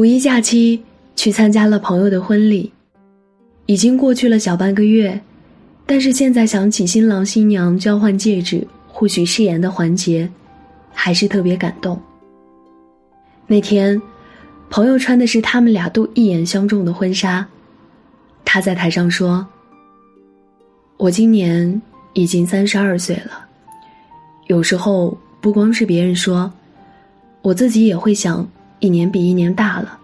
五一假期去参加了朋友的婚礼，已经过去了小半个月，但是现在想起新郎新娘交换戒指、互许誓言的环节，还是特别感动。那天，朋友穿的是他们俩都一眼相中的婚纱，他在台上说：“我今年已经三十二岁了，有时候不光是别人说，我自己也会想。”一年比一年大了，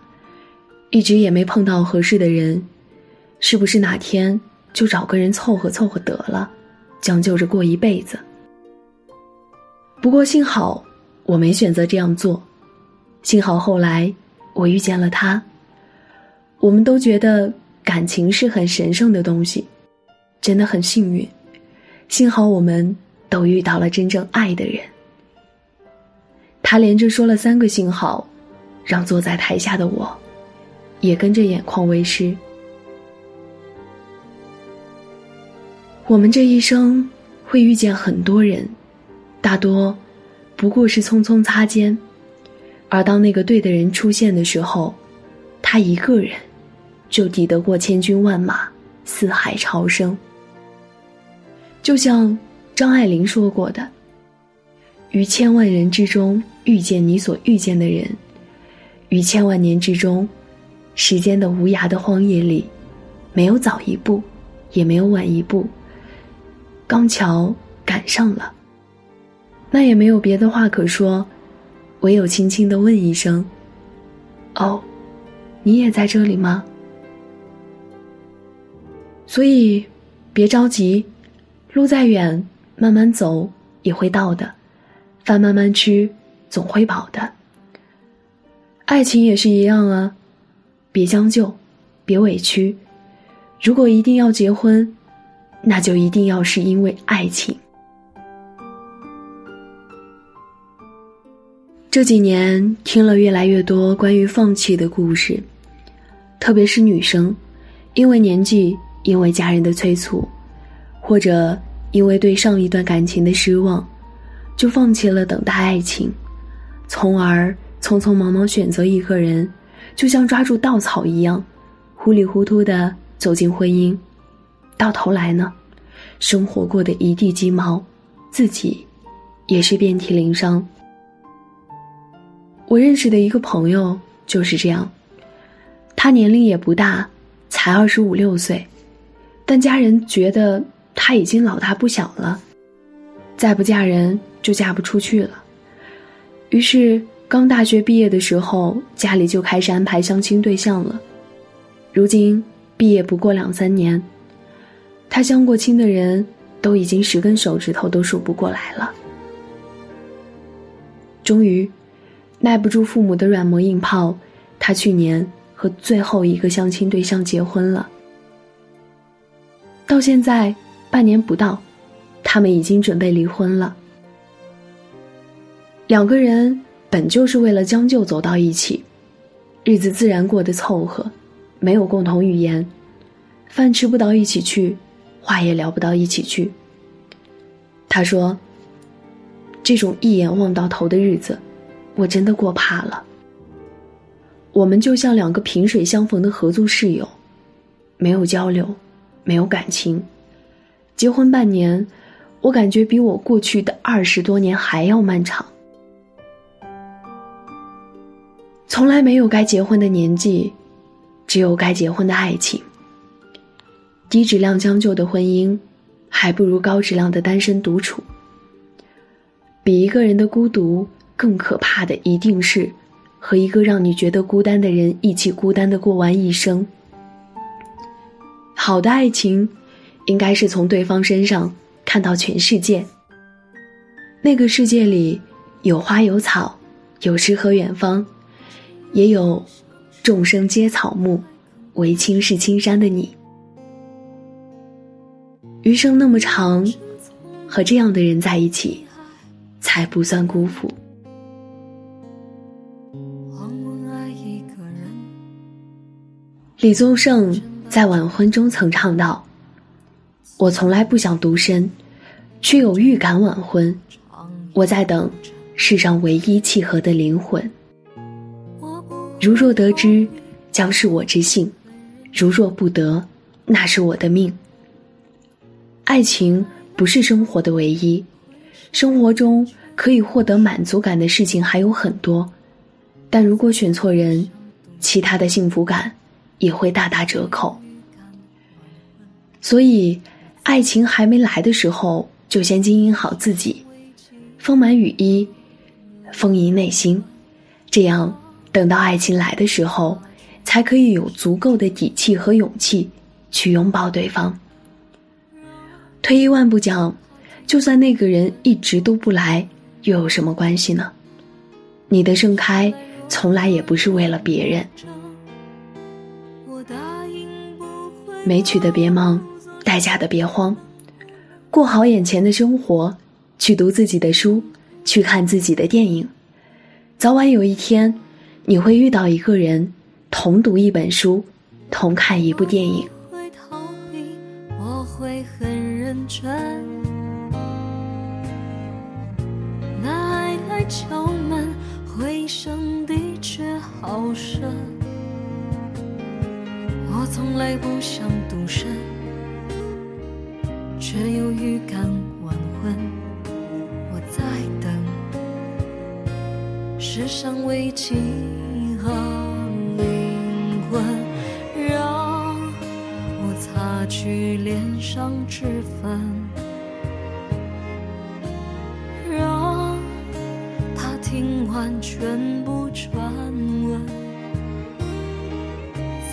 一直也没碰到合适的人，是不是哪天就找个人凑合凑合得了，将就着过一辈子？不过幸好我没选择这样做，幸好后来我遇见了他。我们都觉得感情是很神圣的东西，真的很幸运，幸好我们都遇到了真正爱的人。他连着说了三个幸好。让坐在台下的我，也跟着眼眶微湿。我们这一生会遇见很多人，大多不过是匆匆擦肩，而当那个对的人出现的时候，他一个人就抵得过千军万马、四海潮生。就像张爱玲说过的：“于千万人之中遇见你所遇见的人。”于千万年之中，时间的无涯的荒野里，没有早一步，也没有晚一步。刚巧赶上了，那也没有别的话可说，唯有轻轻的问一声：“哦，你也在这里吗？”所以，别着急，路再远，慢慢走也会到的；饭慢慢吃，总会饱的。爱情也是一样啊，别将就，别委屈。如果一定要结婚，那就一定要是因为爱情。这几年听了越来越多关于放弃的故事，特别是女生，因为年纪，因为家人的催促，或者因为对上一段感情的失望，就放弃了等待爱情，从而。匆匆忙忙选择一个人，就像抓住稻草一样，糊里糊涂的走进婚姻，到头来呢，生活过得一地鸡毛，自己也是遍体鳞伤。我认识的一个朋友就是这样，他年龄也不大，才二十五六岁，但家人觉得他已经老大不小了，再不嫁人就嫁不出去了，于是。刚大学毕业的时候，家里就开始安排相亲对象了。如今毕业不过两三年，他相过亲的人都已经十根手指头都数不过来了。终于，耐不住父母的软磨硬泡，他去年和最后一个相亲对象结婚了。到现在半年不到，他们已经准备离婚了。两个人。本就是为了将就走到一起，日子自然过得凑合，没有共同语言，饭吃不到一起去，话也聊不到一起去。他说：“这种一眼望到头的日子，我真的过怕了。我们就像两个萍水相逢的合租室友，没有交流，没有感情。结婚半年，我感觉比我过去的二十多年还要漫长。”从来没有该结婚的年纪，只有该结婚的爱情。低质量将就的婚姻，还不如高质量的单身独处。比一个人的孤独更可怕的，一定是和一个让你觉得孤单的人一起孤单的过完一生。好的爱情，应该是从对方身上看到全世界。那个世界里有花有草，有诗和远方。也有众生皆草木，唯青是青山的你。余生那么长，和这样的人在一起，才不算辜负。李宗盛在晚婚中曾唱道：“我从来不想独身，却有预感晚婚。我在等世上唯一契合的灵魂。”如若得之，将是我之幸；如若不得，那是我的命。爱情不是生活的唯一，生活中可以获得满足感的事情还有很多，但如果选错人，其他的幸福感也会大打折扣。所以，爱情还没来的时候，就先经营好自己，丰满羽衣，丰盈内心，这样等到爱情来的时候，才可以有足够的底气和勇气去拥抱对方。退一万步讲，就算那个人一直都不来，又有什么关系呢？你的盛开从来也不是为了别人。没娶的别忙，待嫁的别慌，过好眼前的生活，去读自己的书，去看自己的电影。早晚有一天，你会遇到一个人，同读一本书，同看一部电影。我会很认真，那爱来敲门，回声的确好深。我从来不想独身，世上唯几个灵魂。让我擦去脸上脂粉，让他听完全部传闻，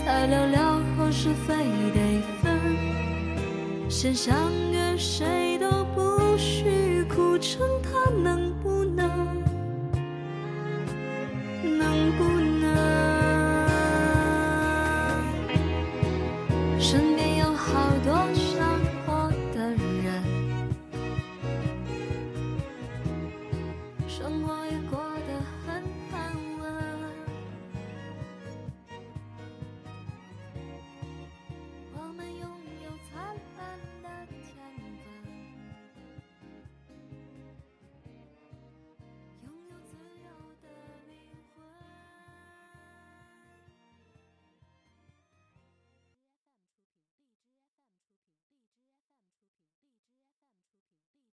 再聊聊何时非得分，先相约谁都不许苦撑，他能什么？